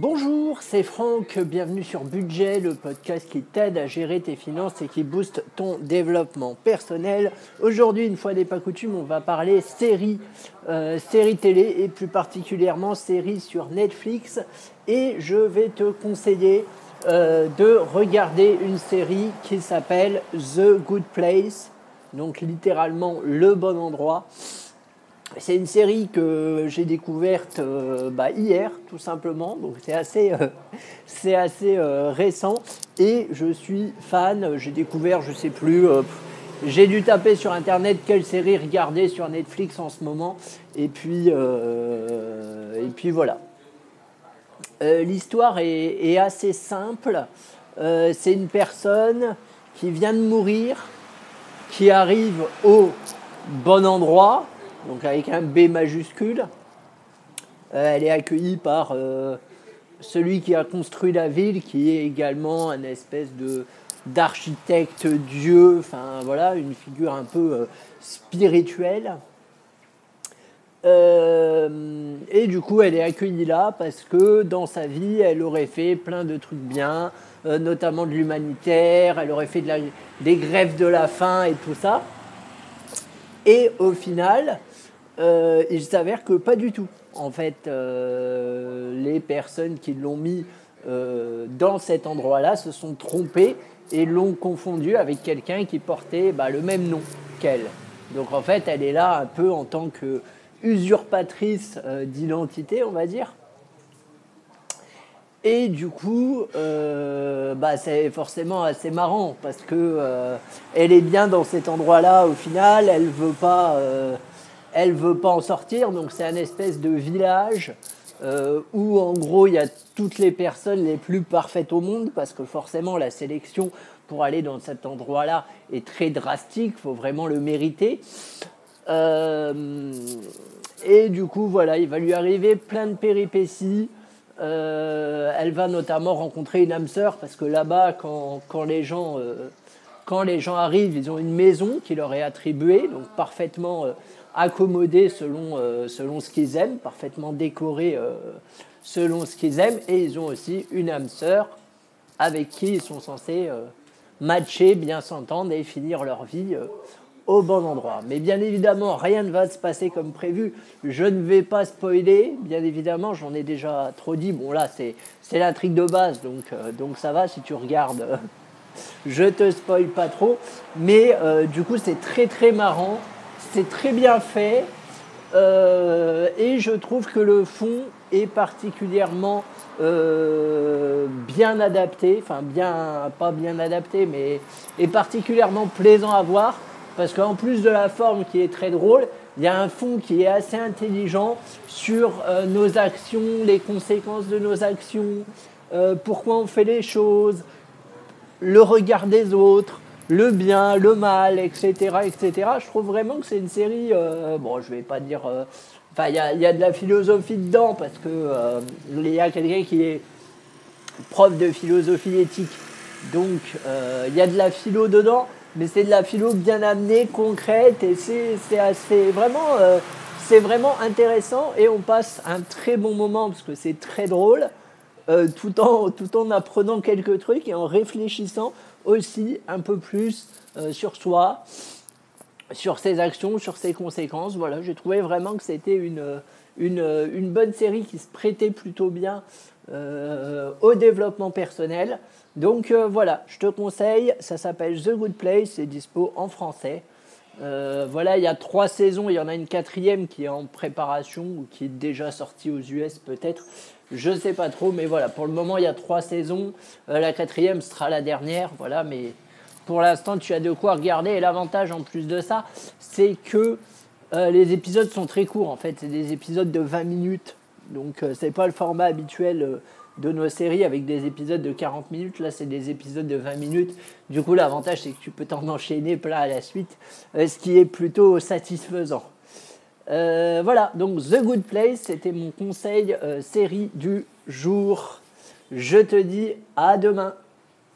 Bonjour, c'est Franck, bienvenue sur Budget, le podcast qui t'aide à gérer tes finances et qui booste ton développement personnel. Aujourd'hui, une fois n'est pas coutume, on va parler séries, euh, séries télé et plus particulièrement séries sur Netflix. Et je vais te conseiller euh, de regarder une série qui s'appelle The Good Place, donc littéralement le bon endroit. C'est une série que j'ai découverte euh, bah, hier, tout simplement. Donc c'est assez, euh, assez euh, récent. Et je suis fan. J'ai découvert, je sais plus. j'ai dû taper sur internet quelle série regarder sur Netflix en ce moment. Et puis, et puis voilà. L'histoire est, assez simple. c'est une personne qui vient de mourir, qui arrive au bon endroit donc avec un B majuscule. Euh, elle est accueillie par euh, celui qui a construit la ville, qui est également un espèce de d'architecte dieu, enfin voilà, une figure un peu euh, spirituelle. et du coup, elle est accueillie là parce que dans sa vie, elle aurait fait plein de trucs bien, notamment de l'humanitaire, elle aurait fait des grèves de la faim et tout ça. Et au final, euh, il s'avère que pas du tout. En fait, euh, les personnes qui l'ont mis euh, dans cet endroit-là se sont trompées et l'ont confondu avec quelqu'un qui portait bah, le même nom qu'elle. Donc en fait, elle est là un peu en tant que usurpatrice d'identité, on va dire. Et du coup, bah, c'est forcément assez marrant parce que elle est bien dans cet endroit-là au final. Elle veut elle veut pas en sortir, donc c'est un espèce de village euh, où en gros il y a toutes les personnes les plus parfaites au monde, parce que forcément la sélection pour aller dans cet endroit-là est très drastique, faut vraiment le mériter. Euh, et du coup, voilà, il va lui arriver plein de péripéties. Euh, elle va notamment rencontrer une âme sœur, parce que là-bas, quand, quand, les gens, quand les gens arrivent, ils ont une maison qui leur est attribuée, donc parfaitement accommodés selon, euh, selon ce qu'ils aiment, parfaitement décorés euh, selon ce qu'ils aiment, et ils ont aussi une âme sœur avec qui ils sont censés euh, matcher, bien s'entendre et finir leur vie au bon endroit. Mais bien évidemment, rien ne va se passer comme prévu. Je ne vais pas spoiler, bien évidemment, j'en ai déjà trop dit. Bon là, c'est, l'intrigue de base, donc, donc ça va si tu regardes. je te spoil pas trop. Mais du coup, c'est très très marrant c'est très bien fait. Euh, et je trouve que le fond est particulièrement euh, bien adapté, enfin bien, pas bien adapté, mais est particulièrement plaisant à voir, parce qu'en plus de la forme qui est très drôle, il y a un fond qui est assez intelligent sur euh, nos actions, les conséquences de nos actions, pourquoi on fait les choses, le regard des autres, le bien, le mal, etc., etc. Je trouve vraiment que c'est une série, euh, bon, je vais pas dire, euh, enfin, il y a, de la philosophie dedans parce que euh, il y a quelqu'un qui est prof de philosophie éthique, donc il y a de la philo dedans, mais c'est de la philo bien amenée, concrète, et c'est assez vraiment, c'est vraiment intéressant et on passe un très bon moment parce que c'est très drôle. tout, en, tout en apprenant quelques trucs et en réfléchissant aussi un peu plus euh, sur soi, sur ses actions, sur ses conséquences. Voilà, j'ai trouvé vraiment que c'était une, une, bonne série qui se prêtait plutôt bien euh, au développement personnel. Donc euh, voilà, je te conseille, ça s'appelle The Good Place, c'est dispo en français. voilà, il y a trois saisons, il y en a une quatrième qui est en préparation ou qui est déjà sortie aux US peut-être. Je ne sais pas trop, mais voilà, pour le moment, il y a trois saisons. Euh, la quatrième sera la dernière, voilà, mais pour l'instant, tu as de quoi regarder. Et l'avantage en plus de ça, c'est que euh, les épisodes sont très courts, en fait. C'est des épisodes de 20 minutes. Donc, euh, ce n'est pas le format habituel de nos séries avec des épisodes de 40 minutes. Là, c'est des épisodes de 20 minutes. Du coup, l'avantage, c'est que tu peux t'en enchaîner plein à la suite, ce qui est plutôt satisfaisant. Euh, voilà, donc The Good Place, c'était mon conseil euh, série du jour. Je te dis à demain.